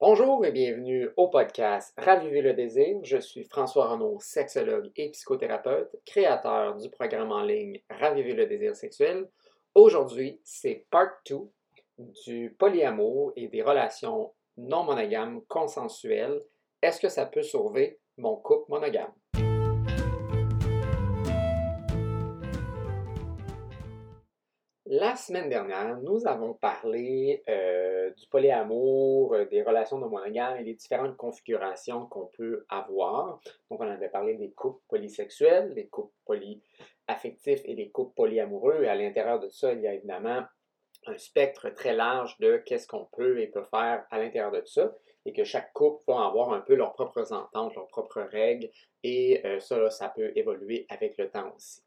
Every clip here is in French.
Bonjour et bienvenue au podcast Ravivez le désir. Je suis François Renaud, sexologue et psychothérapeute, créateur du programme en ligne Ravivez le désir sexuel. Aujourd'hui, c'est part 2 du polyamour et des relations non monogames consensuelles. Est-ce que ça peut sauver mon couple monogame? La semaine dernière, nous avons parlé euh, du polyamour, euh, des relations non monogames et des différentes configurations qu'on peut avoir. Donc, on avait parlé des couples polysexuels, des couples polyaffectifs et des couples polyamoureux. Et à l'intérieur de ça, il y a évidemment un spectre très large de qu'est-ce qu'on peut et peut faire à l'intérieur de ça. Et que chaque couple va avoir un peu leurs propres ententes, leurs propres règles. Et euh, ça, ça peut évoluer avec le temps aussi.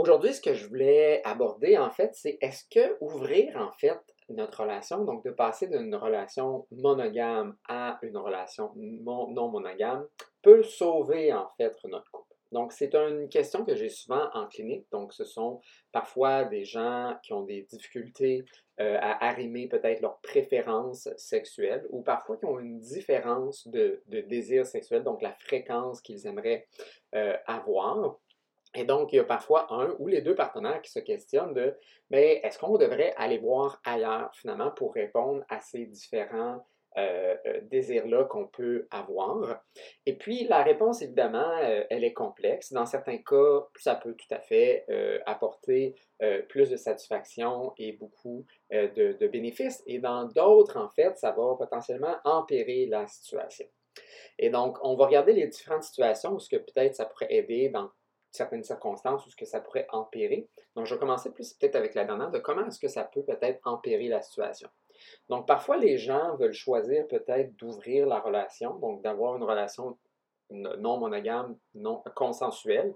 Aujourd'hui, ce que je voulais aborder, en fait, c'est est-ce que ouvrir, en fait, notre relation, donc de passer d'une relation monogame à une relation non monogame, peut sauver, en fait, notre couple? Donc, c'est une question que j'ai souvent en clinique. Donc, ce sont parfois des gens qui ont des difficultés euh, à arrimer peut-être leurs préférences sexuelles ou parfois qui ont une différence de, désir sexuel, donc la fréquence qu'ils aimeraient euh, avoir. Et donc, il y a parfois un ou les deux partenaires qui se questionnent de mais est-ce qu'on devrait aller voir ailleurs finalement pour répondre à ces différents euh, euh, désirs-là qu'on peut avoir? Et puis, la réponse, évidemment, euh, elle est complexe. Dans certains cas, ça peut tout à fait apporter plus de satisfaction et beaucoup de, de, bénéfices. Et dans d'autres, en fait, ça va potentiellement empirer la situation. Et donc, on va regarder les différentes situations où ce que peut-être ça pourrait aider dans certaines circonstances où ce que ça pourrait empirer. Donc, je vais commencer plus peut-être avec la dernière de comment est-ce que ça peut peut-être empirer la situation. Donc, parfois, les gens veulent choisir peut-être d'ouvrir la relation, donc d'avoir une relation non monogame, non consensuelle,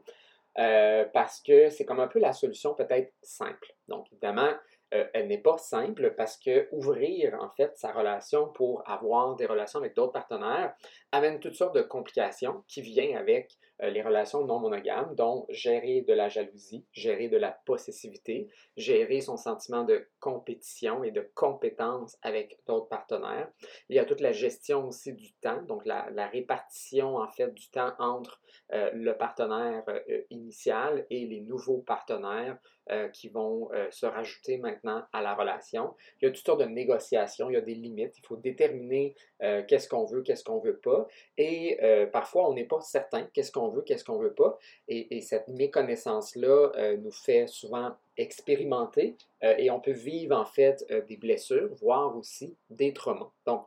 euh, parce que c'est comme un peu la solution peut-être simple. Donc, évidemment, euh, elle n'est pas simple parce que ouvrir en fait sa relation pour avoir des relations avec d'autres partenaires amène toutes sortes de complications qui viennent avec les relations non monogames, dont gérer de la jalousie, gérer de la possessivité, gérer son sentiment de compétition et de compétence avec d'autres partenaires. Il y a toute la gestion aussi du temps, donc la, répartition en fait du temps entre euh, le partenaire initial et les nouveaux partenaires euh, qui vont euh, se rajouter maintenant à la relation. Il y a toutes sortes de négociations, il y a des limites, il faut déterminer euh, qu'est-ce qu'on veut, qu'est-ce qu'on veut pas. Et parfois, on n'est pas certain qu'est-ce qu'on veut, qu'est-ce qu'on veut pas. Et, et cette méconnaissance-là nous fait souvent expérimenter et on peut vivre en fait des blessures, voire aussi des traumas. Donc,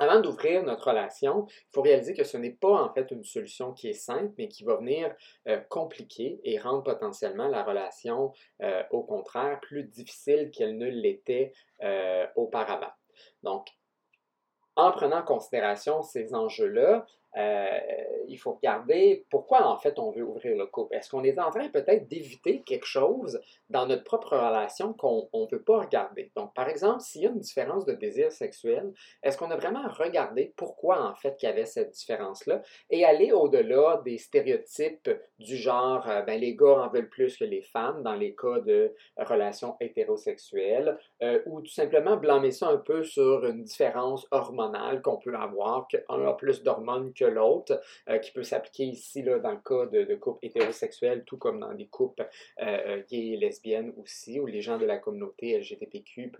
avant d'ouvrir notre relation, il faut réaliser que ce n'est pas en fait une solution qui est simple, mais qui va venir euh, compliquer et rendre potentiellement la relation, euh, au contraire, plus difficile qu'elle ne l'était euh, auparavant. Donc, en prenant en considération ces enjeux-là, euh, il faut regarder pourquoi en fait on veut ouvrir le couple. Est-ce qu'on est en train peut-être d'éviter quelque chose dans notre propre relation qu'on ne veut pas regarder? Donc, par exemple, s'il y a une différence de désir sexuel, est-ce qu'on a vraiment regardé pourquoi en fait qu'il y avait cette différence-là? Et aller au-delà des stéréotypes du genre euh, ben, les gars en veulent plus que les femmes dans les cas de relations hétérosexuelles euh, ou tout simplement blâmer ça un peu sur une différence hormonale qu'on peut avoir, qu'un a plus d'hormones l'autre, euh, qui peut s'appliquer ici là, dans le cas de, couples hétérosexuels, tout comme dans des couples euh, euh, gays et lesbiennes aussi, ou les gens de la communauté LGBTQ+.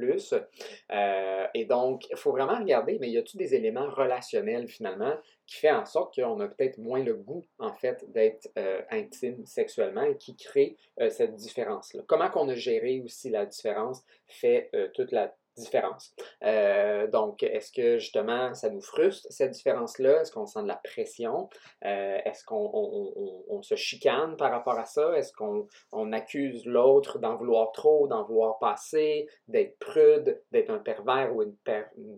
et donc, il faut vraiment regarder, mais y a-t-il des éléments relationnels finalement qui fait en sorte qu'on a peut-être moins le goût, en fait, d'être intime sexuellement et qui crée cette différence-là? Comment qu'on a géré aussi la différence fait toute la différence. Euh, donc, est-ce que justement ça nous frustre cette différence-là? Est-ce qu'on sent de la pression? Euh, est-ce qu'on on, se chicane par rapport à ça? Est-ce qu'on on accuse l'autre d'en vouloir trop, d'en vouloir passer, d'être prude, d'être un pervers ou une,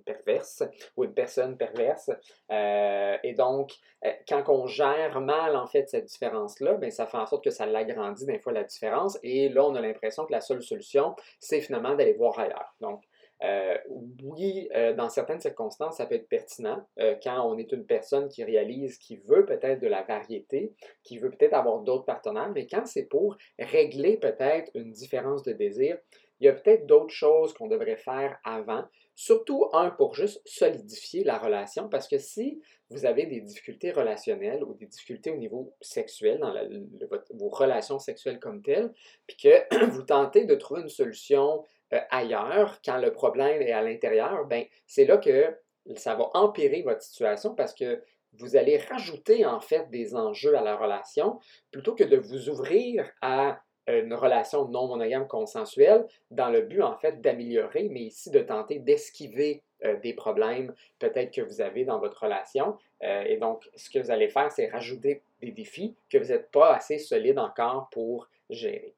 perverse ou une personne perverse? Euh, et donc, quand on gère mal en fait cette différence-là, bien, ça fait en sorte que ça l'agrandit des fois la différence. Et là, on a l'impression que la seule solution, c'est finalement d'aller voir ailleurs. Donc, euh, oui, euh, dans certaines circonstances, ça peut être pertinent euh, quand on est une personne qui réalise, qui veut peut-être de la variété, qui veut peut-être avoir d'autres partenaires, mais quand c'est pour régler peut-être une différence de désir, il y a peut-être d'autres choses qu'on devrait faire avant, Surtout, un, pour juste solidifier la relation, parce que si vous avez des difficultés relationnelles ou des difficultés au niveau sexuel, dans vos relations sexuelles comme telles, puis que vous tentez de trouver une solution euh, ailleurs quand le problème est à l'intérieur, ben c'est là que ça va empirer votre situation parce que vous allez rajouter en fait des enjeux à la relation plutôt que de vous ouvrir à une relation non monogame consensuelle dans le but en fait d'améliorer, mais ici de tenter d'esquiver euh, des problèmes peut-être que vous avez dans votre relation. Euh, et donc, ce que vous allez faire, c'est rajouter des défis que vous n'êtes pas assez solide encore pour gérer.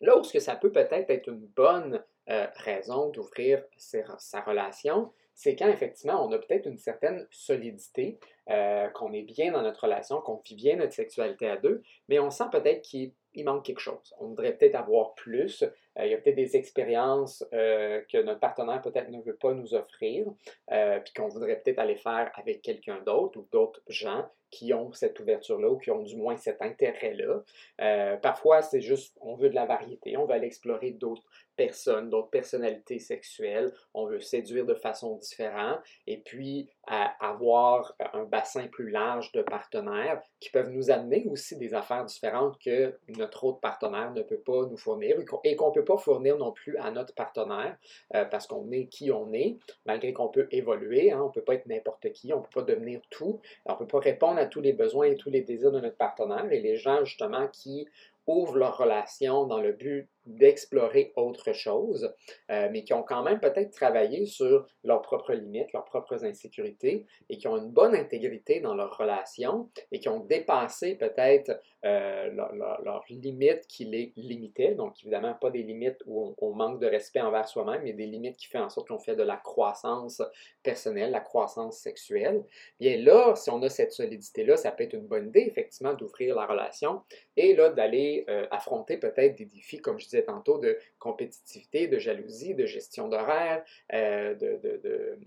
Là où ce que ça peut peut-être être une bonne euh, raison d'ouvrir sa relation, c'est quand effectivement on a peut-être une certaine solidité, qu'on est bien dans notre relation, qu'on vit bien notre sexualité à deux, mais on sent peut-être qu'il manque quelque chose. On voudrait peut-être avoir plus, euh, il y a peut-être des expériences euh, que notre partenaire peut-être ne veut pas nous offrir, euh, puis qu'on voudrait peut-être aller faire avec quelqu'un d'autre ou d'autres gens qui ont cette ouverture-là ou qui ont du moins cet intérêt-là. parfois, c'est juste, on veut de la variété, on veut aller explorer d'autres personnes, d'autres personnalités sexuelles, on veut séduire de façon différente, et puis avoir un bassin plus large de partenaires qui peuvent nous amener aussi des affaires différentes que notre autre partenaire ne peut pas nous fournir et qu'on ne peut pas fournir non plus à notre partenaire euh, parce qu'on est qui on est, malgré qu'on peut évoluer, hein, on ne peut pas être n'importe qui, on ne peut pas devenir tout, on ne peut pas répondre à tous les besoins et tous les désirs de notre partenaire et les gens justement qui ouvrent leur relation dans le but d'explorer autre chose, euh, mais qui ont quand même peut-être travaillé sur leurs propres limites, leurs propres insécurités, et qui ont une bonne intégrité dans leur relation, et qui ont dépassé peut-être euh, leurs limites qui les limitaient. Donc, évidemment, pas des limites où on, manque de respect envers soi-même, mais des limites qui font en sorte qu'on fait de la croissance personnelle, la croissance sexuelle. Bien là, si on a cette solidité-là, ça peut être une bonne idée, effectivement, d'ouvrir la relation et là, d'aller euh, affronter peut-être des défis, comme je disais, tantôt, de compétitivité, de jalousie, de gestion d'horaire, euh, de, de,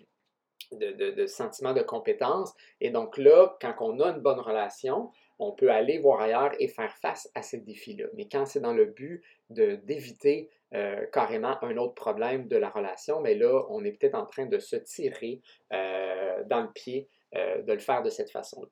de, de, sentiment de compétence. Et donc là, quand on a une bonne relation, on peut aller voir ailleurs et faire face à ces défis-là. Mais quand c'est dans le but d'éviter euh, carrément un autre problème de la relation, mais là, on est peut-être en train de se tirer euh, dans le pied de le faire de cette façon-là.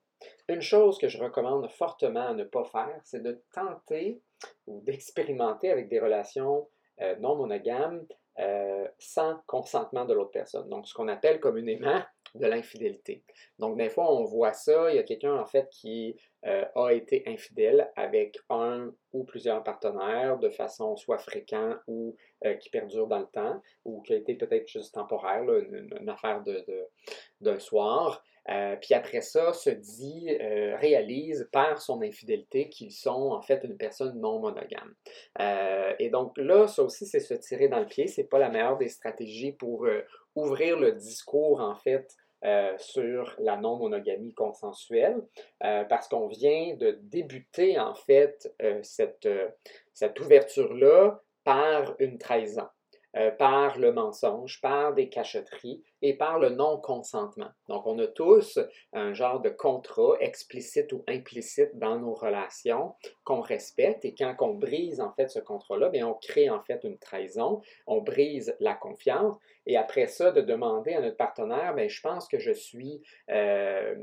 Une chose que je recommande fortement à ne pas faire, c'est de tenter ou d'expérimenter avec des relations euh, non monogames euh, sans consentement de l'autre personne. Donc, ce qu'on appelle communément de l'infidélité. Donc, des fois, on voit ça, il y a quelqu'un en fait qui euh, a été infidèle avec un ou plusieurs partenaires de façon soit fréquente ou qui perdure dans le temps, ou qui a été peut-être juste temporaire, une, affaire d'un soir. Euh, puis après ça, se dit, euh, réalise par son infidélité qu'ils sont en fait une personne non monogame. Euh, et donc là, ça aussi, c'est se tirer dans le pied. C'est pas la meilleure des stratégies pour ouvrir le discours en fait sur la non-monogamie consensuelle, parce qu'on vient de débuter en fait cette, cette ouverture-là par une trahison. Euh, par le mensonge, par des cachotteries et par le non-consentement. Donc, on a tous un genre de contrat explicite ou implicite dans nos relations qu'on respecte et quand on brise en fait ce contrat-là, on crée en fait une trahison, on brise la confiance et après ça, de demander à notre partenaire, bien, je pense que je suis... Euh,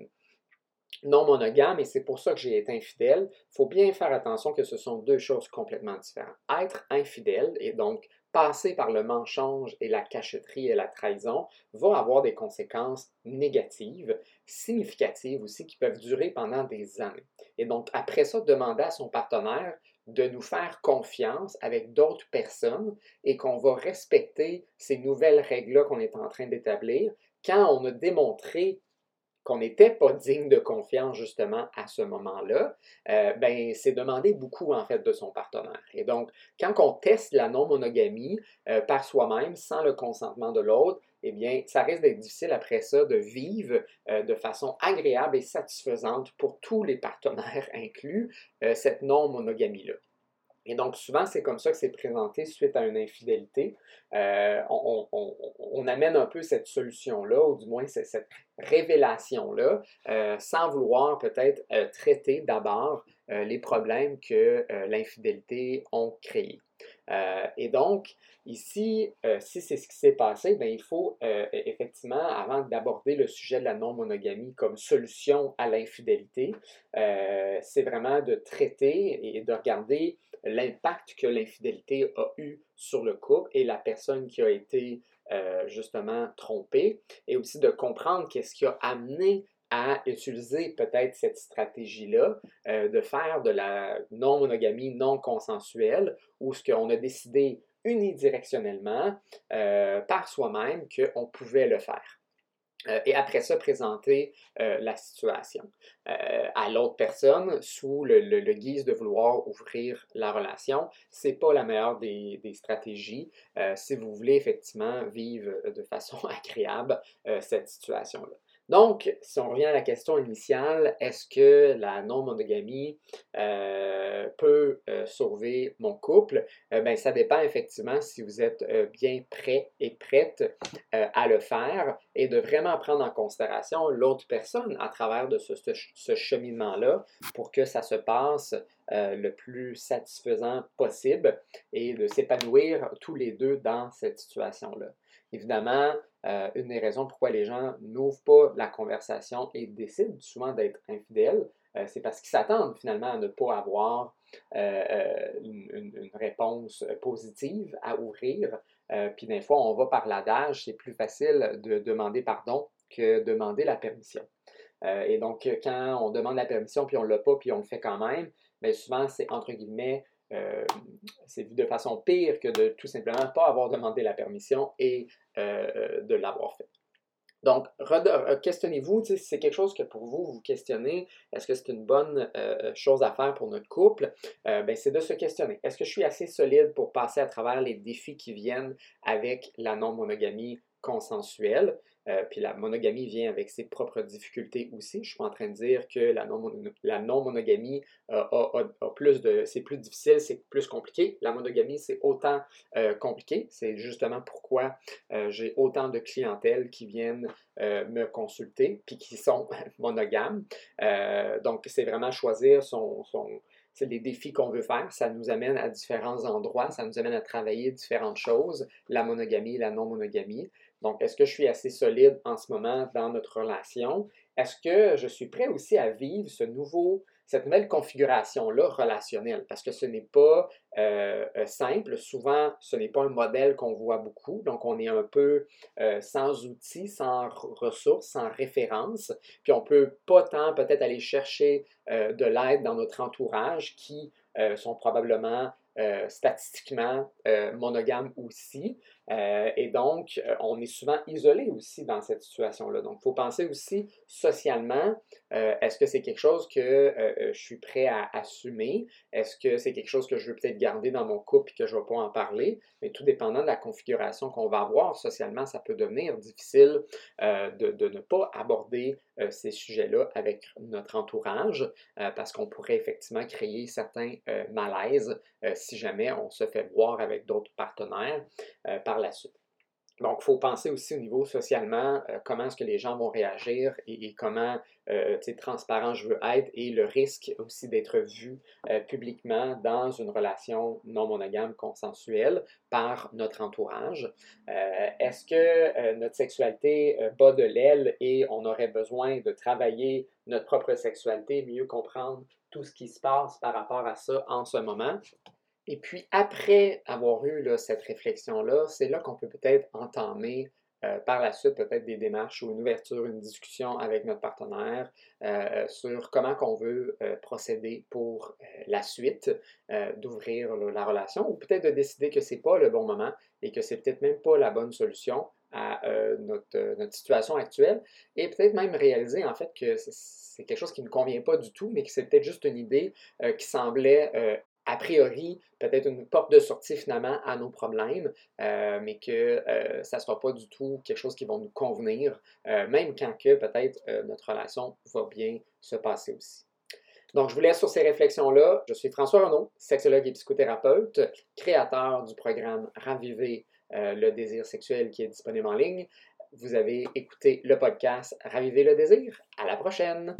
non monogame et c'est pour ça que j'ai été infidèle, il faut bien faire attention que ce sont deux choses complètement différentes. Être infidèle et donc passer par le mensonge et la cachotterie et la trahison va avoir des conséquences négatives, significatives aussi, qui peuvent durer pendant des années. Et donc, après ça, demander à son partenaire de nous faire confiance avec d'autres personnes et qu'on va respecter ces nouvelles règles-là qu'on est en train d'établir quand on a démontré qu'on n'était pas digne de confiance justement à ce moment-là, euh, ben, c'est demander beaucoup en fait de son partenaire. Et donc, quand on teste la non-monogamie euh, par soi-même, sans le consentement de l'autre, eh bien, ça risque d'être difficile après ça de vivre euh, de façon agréable et satisfaisante pour tous les partenaires inclus cette non-monogamie-là. Et donc, souvent, c'est comme ça que c'est présenté suite à une infidélité. Euh, on, amène un peu cette solution-là, ou du moins cette, révélation-là, euh, sans vouloir peut-être euh, traiter d'abord les problèmes que l'infidélité ont créés. et donc, ici, si c'est ce qui s'est passé, bien, il faut effectivement, avant d'aborder le sujet de la non-monogamie comme solution à l'infidélité, c'est vraiment de traiter et de regarder l'impact que l'infidélité a eu sur le couple et la personne qui a été justement trompée, et aussi de comprendre qu'est-ce qui a amené à utiliser peut-être cette stratégie-là euh, de faire de la non-monogamie non consensuelle ou ce qu'on a décidé unidirectionnellement euh, par soi-même qu'on pouvait le faire. Euh, et après ça, présenter la situation à l'autre personne sous le, guise de vouloir ouvrir la relation. C'est pas la meilleure des stratégies si vous voulez effectivement vivre de façon agréable cette situation-là. Donc, si on revient à la question initiale, est-ce que la non-monogamie euh, peut euh, sauver mon couple? Euh, ben, ça dépend effectivement si vous êtes bien prêt et prête à le faire et de vraiment prendre en considération l'autre personne à travers ce cheminement-là pour que ça se passe le plus satisfaisant possible et de s'épanouir tous les deux dans cette situation-là. Évidemment, euh, une des raisons pourquoi les gens n'ouvrent pas la conversation et décident souvent d'être infidèles, euh, c'est parce qu'ils s'attendent finalement à ne pas avoir euh, une, réponse positive à ouvrir. puis des fois, on va par l'adage, c'est plus facile de demander pardon que demander la permission. et donc, quand on demande la permission, puis on ne l'a pas, puis on le fait quand même, bien souvent, c'est entre guillemets c'est vu de façon pire que de tout simplement pas avoir demandé la permission et euh, de l'avoir fait. Donc, euh, questionnez-vous, si c'est quelque chose que pour vous, vous questionnez, est-ce que c'est une bonne euh, chose à faire pour notre couple? ben, c'est de se questionner. Est-ce que je suis assez solide pour passer à travers les défis qui viennent avec la non-monogamie consensuelle? Euh, puis la monogamie vient avec ses propres difficultés aussi. Je suis en train de dire que la non-monogamie euh, a, plus de. c'est plus difficile, c'est plus compliqué. La monogamie, c'est autant euh, compliqué. C'est justement pourquoi j'ai autant de clientèles qui viennent me consulter puis qui sont monogames. donc, c'est vraiment choisir son, son c'est les défis qu'on veut faire. Ça nous amène à différents endroits, ça nous amène à travailler différentes choses, la monogamie, la non-monogamie. Donc, est-ce que je suis assez solide en ce moment dans notre relation? Est-ce que je suis prêt aussi à vivre ce nouveau, cette nouvelle configuration-là relationnelle? Parce que ce n'est pas euh, euh, simple. Souvent, ce n'est pas un modèle qu'on voit beaucoup. Donc, on est un peu euh, sans outils, sans ressources, sans références. Puis, on peut pas tant peut-être aller chercher de l'aide dans notre entourage qui sont probablement statistiquement monogames aussi. Euh, et donc, euh, on est souvent isolé aussi dans cette situation-là. Donc, il faut penser aussi socialement, euh, est-ce que c'est quelque chose que je suis prêt à assumer? Est-ce que c'est quelque chose que je veux peut-être garder dans mon couple et que je ne vais pas en parler? Mais tout dépendant de la configuration qu'on va avoir socialement, ça peut devenir difficile de, de, ne pas aborder ces sujets-là avec notre entourage parce qu'on pourrait effectivement créer certains malaises si jamais on se fait voir avec d'autres partenaires la suite. Donc, il faut penser aussi au niveau socialement, euh, comment est-ce que les gens vont réagir et, comment euh, transparent je veux être et le risque aussi d'être vu euh, publiquement dans une relation non monogame consensuelle par notre entourage. est-ce que notre sexualité bat de l'aile et on aurait besoin de travailler notre propre sexualité, mieux comprendre tout ce qui se passe par rapport à ça en ce moment? Et puis après avoir eu cette réflexion-là, c'est là, qu'on peut peut-être entamer euh, par la suite peut-être des démarches ou une ouverture, une discussion avec notre partenaire euh, sur comment qu'on veut euh, procéder pour la suite d'ouvrir la relation ou peut-être de décider que ce n'est pas le bon moment et que c'est peut-être même pas la bonne solution à notre, notre, situation actuelle. Et peut-être même réaliser en fait que c'est quelque chose qui ne convient pas du tout, mais que c'est peut-être juste une idée qui semblait a priori, peut-être une porte de sortie finalement à nos problèmes, euh, mais que euh, ça ne sera pas du tout quelque chose qui va nous convenir, euh, même quand que peut-être notre relation va bien se passer aussi. Donc, je vous laisse sur ces réflexions-là. Je suis François Renaud, sexologue et psychothérapeute, créateur du programme Raviver le désir sexuel qui est disponible en ligne. Vous avez écouté le podcast Raviver le désir. À la prochaine!